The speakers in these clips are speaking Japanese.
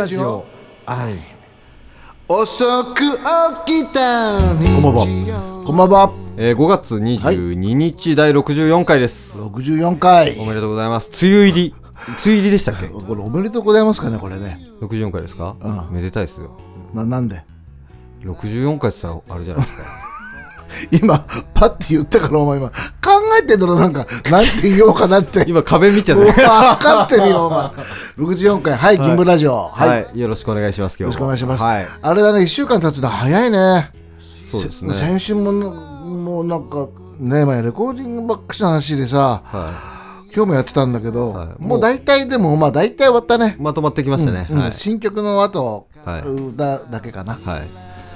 ラジオ。はい。遅く起きた日こんばんは。こんばんは。えー、5月22日第64回です、64回。おめでとうございます。梅雨入り。梅雨入りでしたっけ？これおめでとうございますかねこれね。64回ですか、うん。めでたいですよ。ななんで？64回って言ったらあれじゃないですか今パッて言ったからお前今考えてんだろなんか。なんて言おうかなって。今壁見ちゃって分かってるよお前。64回はい銀ブラジオ。はい、はい、よろしくお願いします今よろ日しくお願いします、はい。あれだね1週間経つの早いね。そうですね。先週もなもうなんかね前レコーディングばっかしの話でさは今日もやってたんだけど、はい。もう大体でもまあ大体終わったね。い、まとまってきましたね、うんはい、新曲の後、はい。歌だけかな、はい、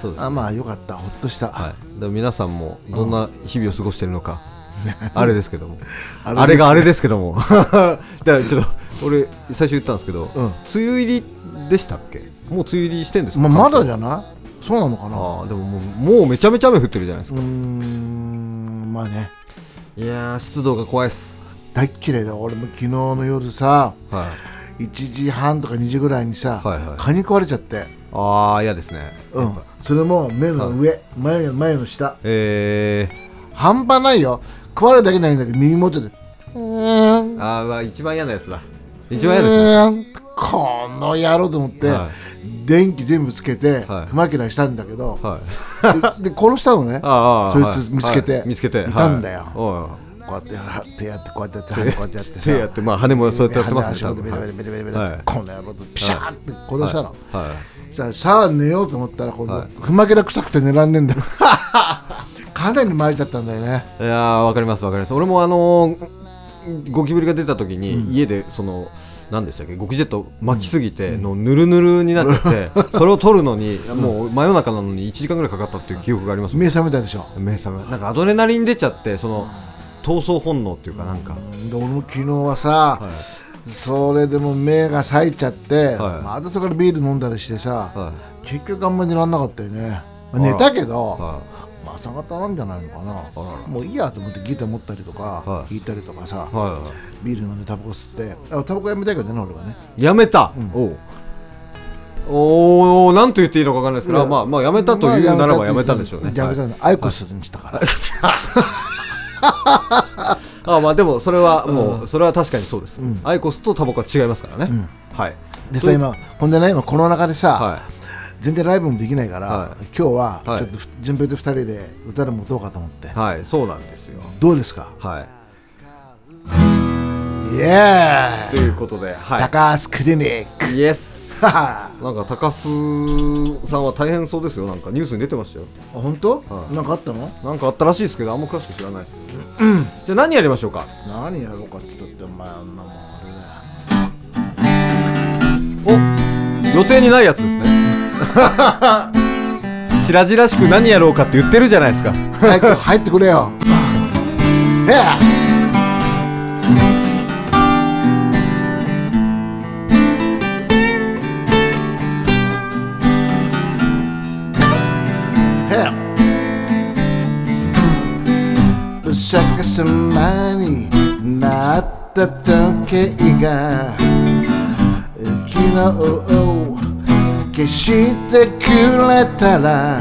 そうです、あまあよかった。ほっとした、はい、皆さんもどんな日々を過ごしてるのか、あれですけども。ああれがあれですけども。だからちょっと俺最初言ったんですけど、うん。梅雨入りでしたっけ？もう梅雨入りしてんですか、まあ、まだじゃゃない？そうなのかな？ああでももうもうめちゃめちゃ雨降ってるじゃないですか、うーんまあね。いやー湿度が怖いっす。大っ嫌いだ。俺も昨日の夜さは1時半とか2時ぐらいにさ、はいはい。蚊に食われちゃって、いああ嫌ですね。うん、それも目の上、前前の下。え半端ないよ。食われるだけないんだけど耳元で。うーんー、ああ一番嫌なやつだ。一番嫌ですねうーん。この野郎と思って、は電気全部つけて、はい。不負けなしたんだけど、はい。でで殺したのね。そいつはい。見つけて。はい。見つけてい。たんだよ。はいこうやっては手やってこうやってやって羽こうやってやってさ。手やってまあ羽もそうやってやってますねこの野郎とピシャーって殺したの、はいさあさあ寝ようと思ったら今度、はい。不負けな臭くて寝らんねえんだよ。かなり巻いちゃったんだよね。いやーわかりますわかります。俺もあのーゴキブリが出た時に、家でその何でしたっけゴキジェット巻きすぎてのぬるぬるになっちゃって、それを取るのにもう真夜中なのに1時間ぐらいかかったっていう記憶があります目覚めたでしょ。目覚めなんかアドレナリン出ちゃってその闘争本能っていうかなんか、で俺も昨日はさ、はいそれでも目が冴えちゃって、はい。またそこからビール飲んだりしてさ、は結局あんまり寝らんなかったよね、まあ寝たけど、い。はまあ朝方なんじゃないのかな。らもういいやと思ってギター持ったりとか、はい。弾いたりとかさ、ビール飲んでタバコ吸ってあタバコやめたいけどね俺はね。いやめた、おう。おおなんと言っていいのかわかんないですけど、まあまあやめたというならばやめたんでしょうね、やめたはい。のアイコスにしたから、あまあでもそれはもう、それは確かにそうです、アイコスとタバコは違いますからね、はい。でさ今ほんでね今コロナ禍でさ、は全然ライブもできないから、はい。今日ははい。ちょっとふ順平と二人で歌でも歌おうかと思って、いはいそうなんですよ。どうですか？はい。イエーイということでは高橋クリニック。いイエスあなんか高須さんは大変そうですよ。なんかニュースに出てましたよ。本当、はい。なんかあったの？なんかあったらしいですけどあんま詳しく知らないです、じゃあ何やりましょうか？何やろうかって言ったってお前あんなもんあれだよお予定にないやつですね。白々しく何やろうかって言ってるじゃないですか。早く入ってくれよ。へええ逆さまになった時計が昨日消してくれたら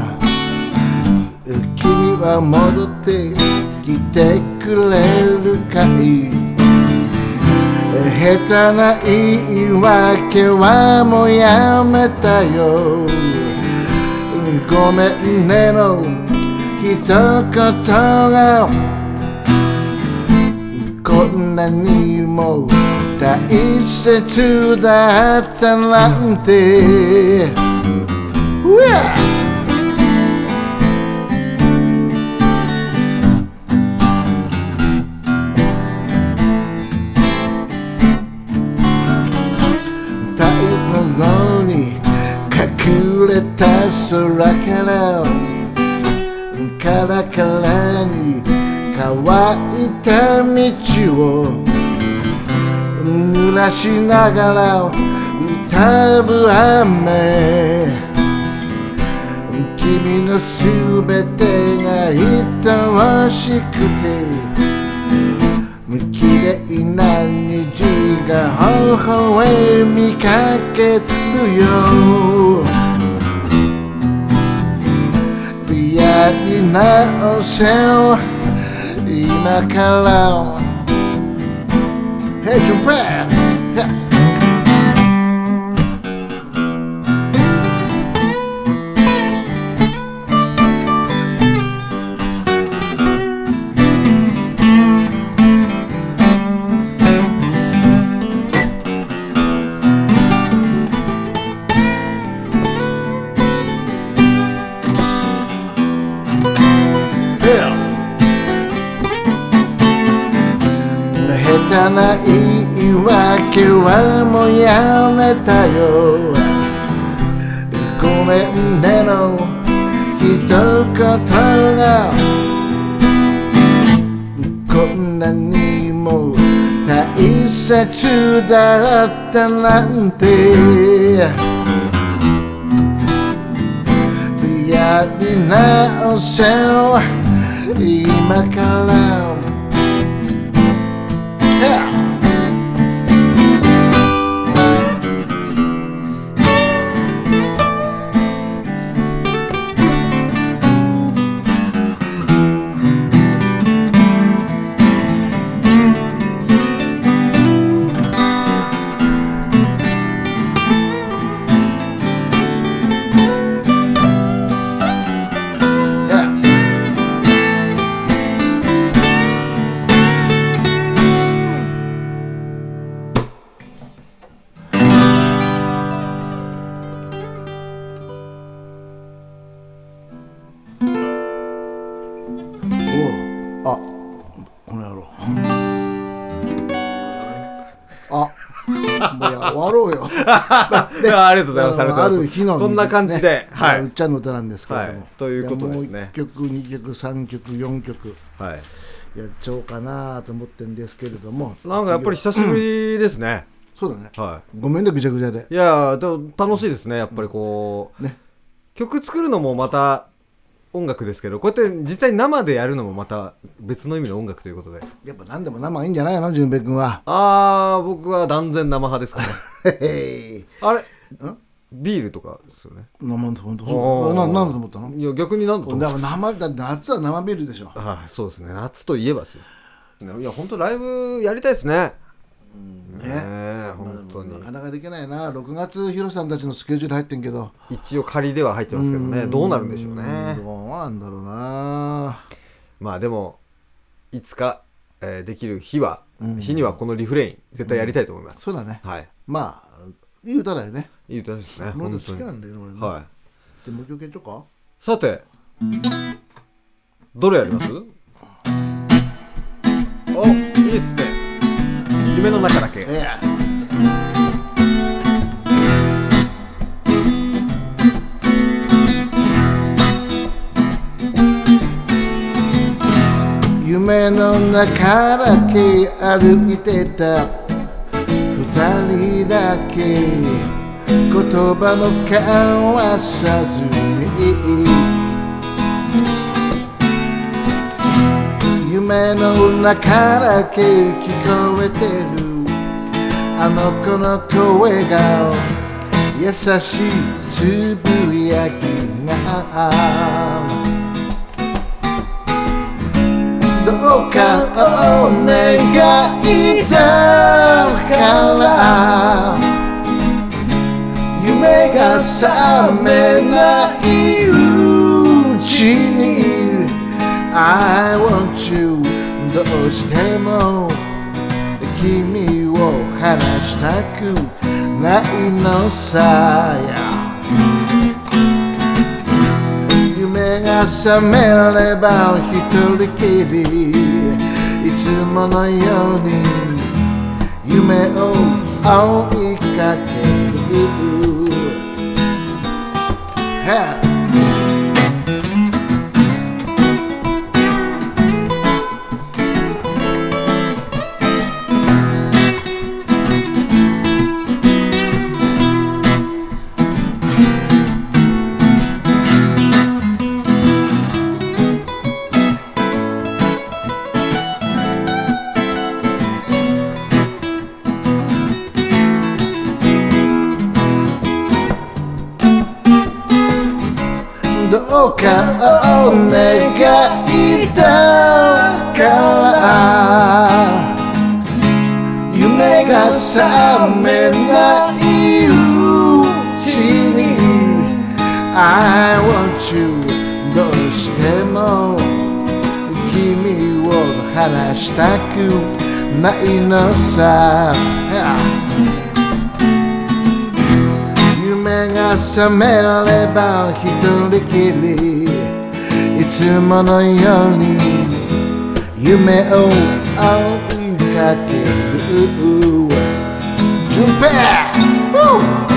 君は戻ってきてくれるかい?下手な言い訳はもうやめたよ。ごめんねの一言がこんなにも大切だったなんて道を濡らしながら歌う雨君のすべてが愛おしくて綺麗な虹字が微笑みかけるよ嫌に直せよ今から Hey Japan! Yeah. 下手な言い訳はもうやめたよごめんねの一言がこんなにも大切だったなんてやり直せよ今から ありがとうございます。ありがとうございますある日のこんな感じで、ね。はい。うっちゃんの歌なんですけれども、はい。ということですね。いやもう1曲2曲3曲4曲はい。やっちゃおうかなと思ってるんですけれども。なんかやっぱり久しぶりですね。そうだね。はごめんねぐちゃぐちゃで。い。いやーでも楽しいですね。やっぱりこう、ね。曲作るのもまた音楽ですけど、こうやって実際生でやるのもまた別の意味の音楽ということで。やっぱ何でも生がいいんじゃないの淳平君はあー、僕は断然生派ですからあれ？ん？ビールとかですよね。生本当あーななんだと思ったの？いや、逆になんだと思ったでも生だ夏は生ビールでしょあーそうですね。夏といえばですよ。いや、本当ライブやりたいですね。ね。え、本当に。な。かなかできないな。6月ヒロさんたちのスケジュール入ってんけど。一応仮では入ってますけどね。どうなるんでしょうね。どうなんだろうな。まあでもいつか、えーできる日は、日にはこのリフレイン絶対やりたいと思います、そうだね。はい。まあいい歌だよね。いい歌ですね本当好きなんだよね俺ね。はい。でもう一曲やっちゃおうか？さてどれやります？おいいっすね夢の中だけ。いや。夢の中だけ歩いてた。二人だけ。言葉も交わさずに。夢の中だけ聞こえてる。あの子の声が優しいつぶやきが。どうかお願いだから。夢が覚めないしても君を離したくないのさ夢が覚めれば一人きりいつものように夢を追いかける。Hey!「お顔を願いたから夢が覚めないうちに I want you どうしても君を離したくないのさ覚めれば一人きりいつものように夢を追いかける順平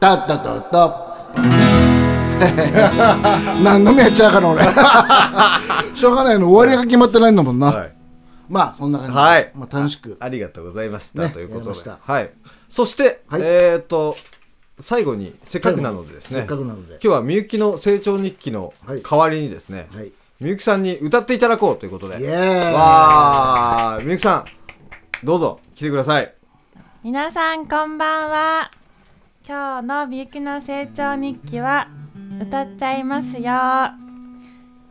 とたったとっと 何の目やっちゃうから俺。しょうがないの終わりが決まってないんだもんな、はい。まあそんな感じで、はい。まあ、楽しく。ありがとうございました、ねということで。はい。そして、はい。えっ、と最後にせっかくなのでですね。せっかくなので。今日はみゆきの成長日記のはい。代わりにですね、はい。みゆきさんに歌っていただこうということで。イエー。イわあみゆきさんどうぞ来てください。皆さんこんばんは今日のみゆきの成長日記は歌っちゃいますよ。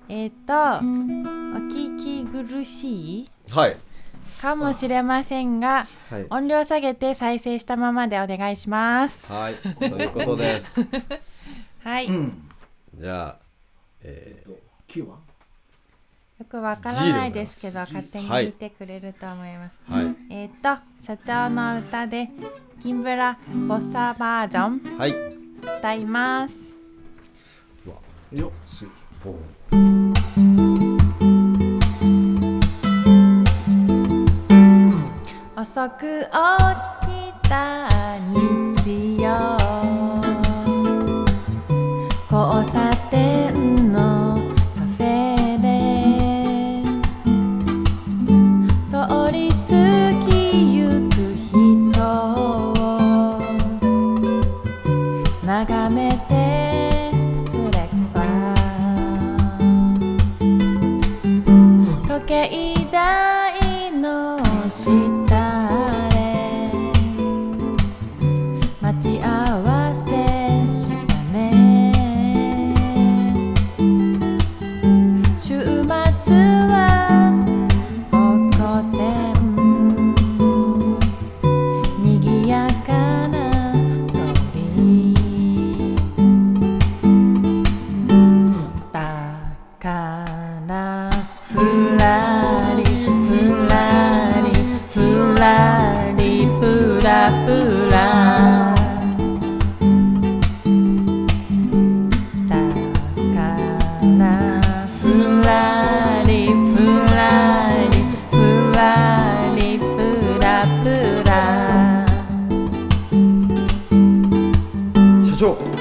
えっ、とお聞き苦しい？はい。かもしれませんがはい。音量下げて再生したままでお願いします。はい。ということです。はい、ようん。じゃあえキーはくわからないですけど勝手にはいてくれると思います、ー、はい。えっ、と社長の歌で金ブラボッサバージョン。はい。歌います。よ three。フォー。遅く起きた日曜。交差点時計社長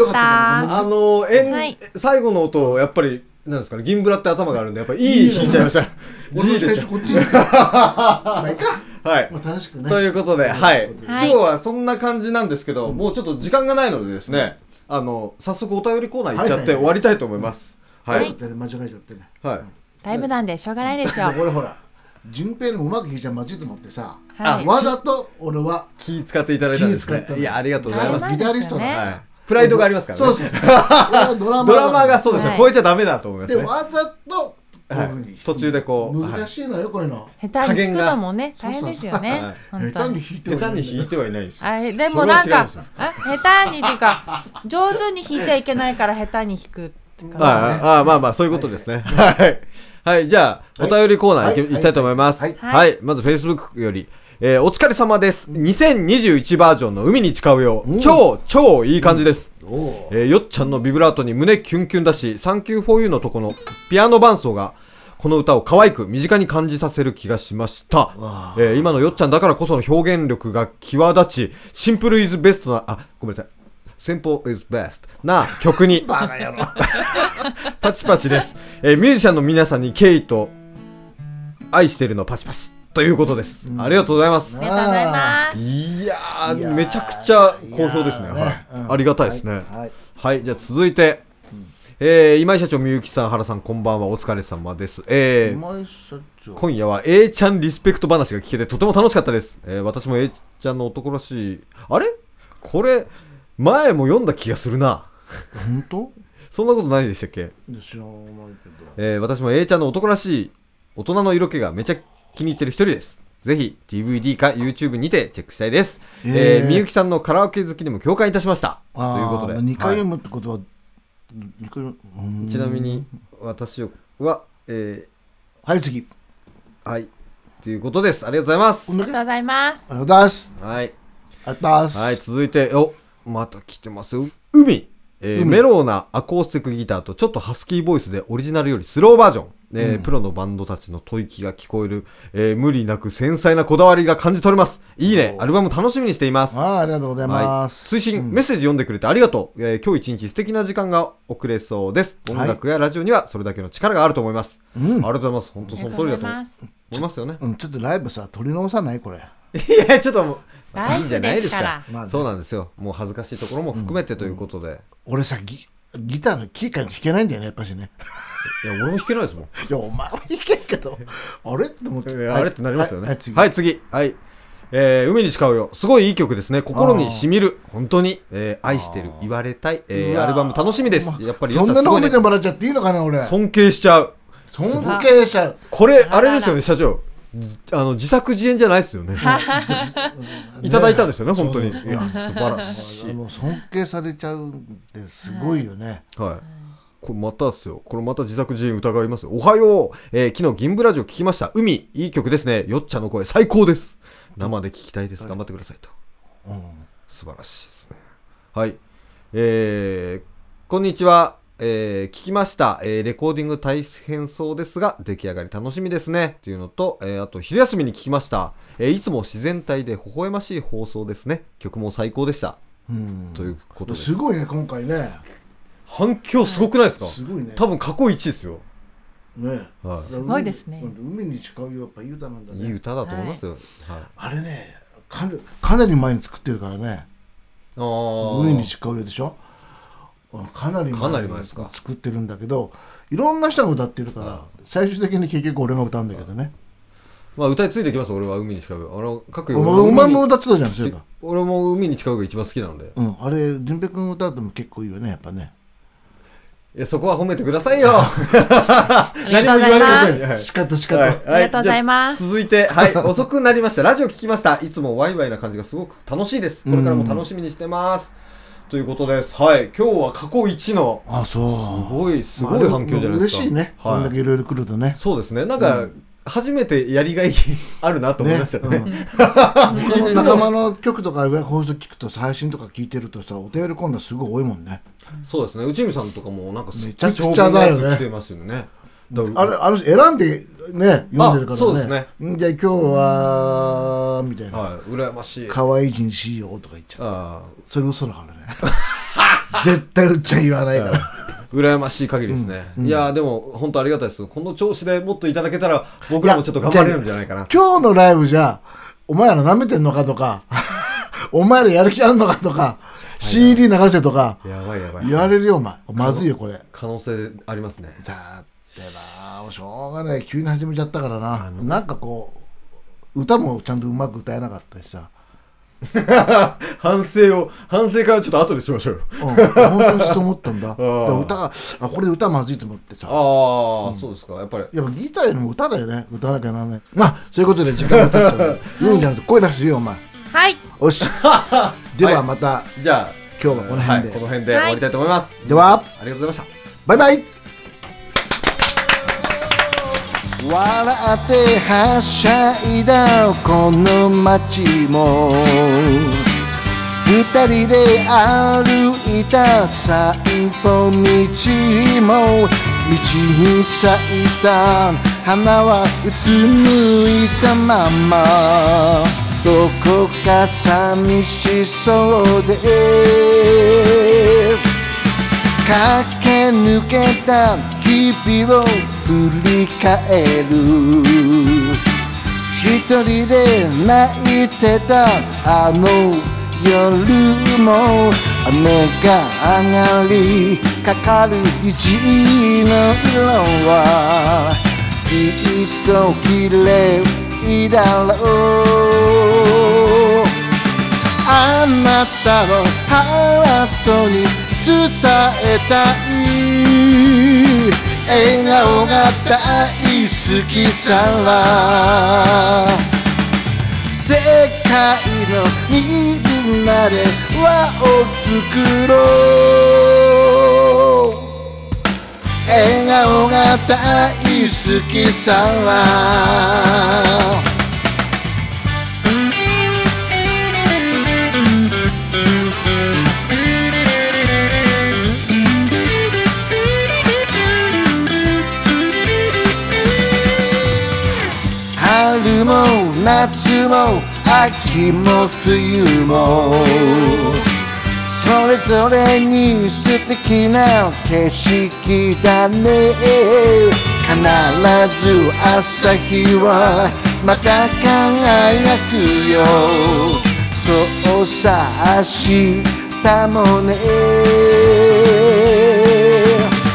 ましたあのえん、はい。最後の音やっぱりなんですかね銀ブラって頭があるんでやっぱりいい弾いちゃいました。G でした最初こっちに。まあいいか。はい。まあ楽しくね。ということで、はい、今はい。日はそんな感じなんですけど、もうちょっと時間がないのでですね、あの早速お便りコーナー行っちゃって終わりたいと思います。は、はい。い間違えちゃってね。はい、ライブなんでしょうがないですよ。でこれほら順平のうまく弾いちゃまずいと思ってさはい。わざと俺は気使っていただいたんですね。いやありがとうございます。はいギタリストのね。はい、プライドがありますからね。そうそう。ドラマドラマーがそうですよ、はい。超えちゃダメだと思いますね。でわざと途中でこう難しいのよこういうの。下手に弾くのもね大変ですよね。下手に弾いて下手に弾いてはいないんですでもなんか下手にっていうか上手に弾いちゃいけないから下手に弾くはい、ああまあまあそういうことですね。はい。はい、じゃあ、お便りコーナー行き,、はい。きたいと思います。ははい。い。まず Facebook より、えーお疲れ様です。2021バージョンの海に誓うよ。超、超いい感じです。えーよっちゃんのビブラートに胸キュンキュンだし、 Thank you for you のとこのピアノ伴奏が、この歌を可愛く身近に感じさせる気がしました。えー今のよっちゃんだからこその表現力が際立ち、 simple is best な、あ、ごめんなさい。simple is best な曲に バカ野郎 パチパチです。えーミュージシャンの皆さんに敬意と愛してるのパチパチということです。ありがとうございます。ありがとうございますいやーめちゃくちゃ好評ですね。はいうんありがたいですね。はいはい、はいじゃあ続いて、えー今井社長、みゆきさん、原さん、こんばんは、お疲れ様です。え今夜は A ちゃんリスペクト話が聞けてとても楽しかったです。えー私も A ちゃんの男らしい、あれ？これ、前も読んだ気がするな。本当？そんなことないでしたっけ？知らないけどえー私も A ちゃんの男らしい大人の色気がめちゃ気に入ってる一人です。ぜひ DVD か YouTube にてチェックしたいです。ええーーみゆきさんのカラオケ好きにも共感いたしました。というあことで。あ2回はい読むってことは二回読む？ちなみに私は、えはい次ーはい。ということです。ありがとうございますあありがとうございますりがとうございますはい。ありがとうございますはい、続いて、お、また来てますよ。海。えー海メローなアコースティックギターとちょっとハスキーボイスでオリジナルよりスローバージョン。えープロのバンドたちの吐息が聞こえる、えー無理なく繊細なこだわりが感じ取れます。いいね。アルバム楽しみにしています。あーありがとうございはいま、す推進、メッセージ読んでくれてありがとう、えー今日一日素敵な時間が送れそうです。音楽やラジオにはそれだけの力があると思います。うんありがとうございます。本当その通りだと思ありがとういますよね。うんちょっとライブさ撮り直さない？これいや、ちょっともう、いいじゃないですか。ですからまあねそうなんですよ。もう恥ずかしいところも含めてということで。俺さギギターのキーから弾けないんだよねやっぱしねいや、俺も弾けないですもん。いやお前は弾けんけどあれ？って思ってえーあれ？ってなりますよね。はいはい次はい、次。はい。えー海に誓うよ。すごいいい曲ですね。心に染みる。本当に、えー愛してる。言われたい。えーうわアルバム楽しみです。やっぱり、そんなの褒めてももらっちゃっていいのかな俺尊敬しちゃう。尊敬者これあれですよね社長じあの自作自演じゃないですよね いただいたんですよね本当にいや素晴らしいもう尊敬されちゃうんですごいよね、はい。これまたですよ。これまた自作自演疑いますよ。おはよう。えー昨日銀ブラジオ聞きました。海、いい曲ですね。よっちゃんの声最高です。生で聞きたいです。頑張ってくださいと。うん素晴らしいですね。はい。えーこんにちは。えー聞きました、えーレコーディング大変そうですが、出来上がり楽しみですね。っていうのと、えーあと、昼休みに聞きました。えーいつも自然体で微笑ましい放送ですね。曲も最高でした。うんということです。すごいね今回ね反響すごくないですか、すごいね多分過去一ですよ。ねはいすごいですね海に誓うよやっぱいい歌なんだねいい歌だと思いますよ。はい。あれねかなかなり前に作ってるからねああ。海に誓うよでしょ？かなり前ですか作ってるんだけどいろんな人が歌ってるから最終的に結局俺が歌うんだけどねまあ歌いついてきます？俺は海に近く。あの各およ前お前も歌ってたじゃんそ俺も海に近くが一番好きなので。うんあれ淳平君歌うとも結構いいよねやっぱねいやそこは褒めてくださいよ。ありがとうございしかとしかと、は いありがとうございます 続いて、はい、遅くなりました。ラジオ聞きました。いつもワイワイな感じがすごく楽しいです。これからも楽しみにしてます。ということです。はい、今日は過去一の、あそうすごい、すごい反響じゃないですか。嬉しいね、こんだはい。けいろいろ来るとねそうですね。なんか、初めてやりがいあるなと思いましたね。ね他の仲間の曲とか放送聞くと配信とか聞いてるとさお便り今度はすごい多いもんねそうですね。内海さんとかもなんかすっごい長文のやつ来てますよね。あれあの人選んでね読んでるからね。そうですね。んじゃあ今日はみたいな、はい、羨ましい。可愛い人にしようとか言っちゃうあそれ嘘だからね。絶対売っちゃ言わないから。あ、羨ましい限りですね。いやーでも本当ありがたいです。この調子でもっといただけたら僕らもちょっと頑張れるんじゃないかな。今日のライブじゃお前ら舐めてんのかとか お前らやる気あんのかとか CD 流せとかやばいやばい。言われるよお前。まずいよこれ。可能性ありますね。だな。しょうがない。急に始めちゃったからな。なんかこう歌もちゃんとうまく歌えなかったしさ、反省を、反省会はちょっと後でしましょうよ。うん、本当にそう思ったんだ。だから歌があこれ歌まずいと思ってさ。ああ、そうですか。やっぱり。やっぱギターよりも歌だよね。歌わなきゃならないまあそういうことで時間が経っちゃうんで言うんじゃなくて声出してよお前。はい。よし。ではまた、じゃあ、今日はこの辺で。はい、この辺で終わりたいと思います。では。ありがとうございました。バイバイ笑ってはしゃいだこの街も。二人で歩いた散歩道も。道に咲いた花はうつむいたまま。どこか寂しそうで。駆け抜けた日々を振り返る。一人で泣いてたあの夜も雨が上がりかかる虹の色はきっと綺麗だろうあなたのハートに伝えたい。顔が大好きさ世界のみんなで輪を作ろう。笑顔が大好きさ夏も秋も冬もそれぞれに素敵な景色だね。必ず朝日はまた輝くよ。そうさ明日もね。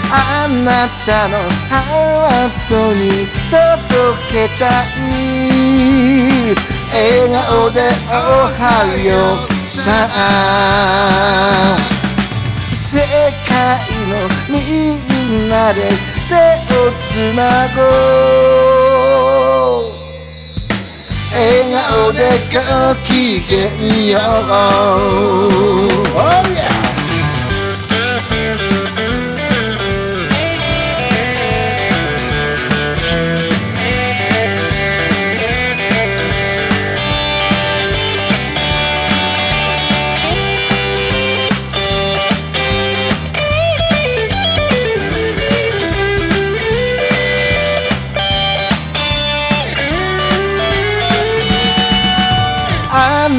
あなたのハートに届けたい笑顔でおはようさあ世界のみんなで手をつなごう笑顔でごきげんよう、oh yeah!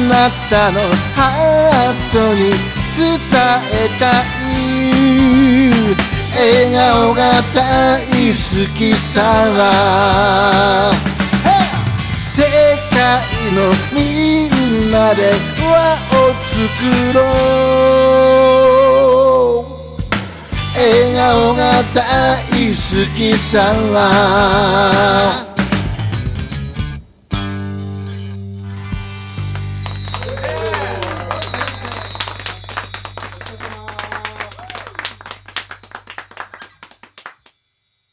なたの。ハートに伝えたい。笑顔が大好きさ世界のみんなで輪を作ろう。笑顔が大好きさ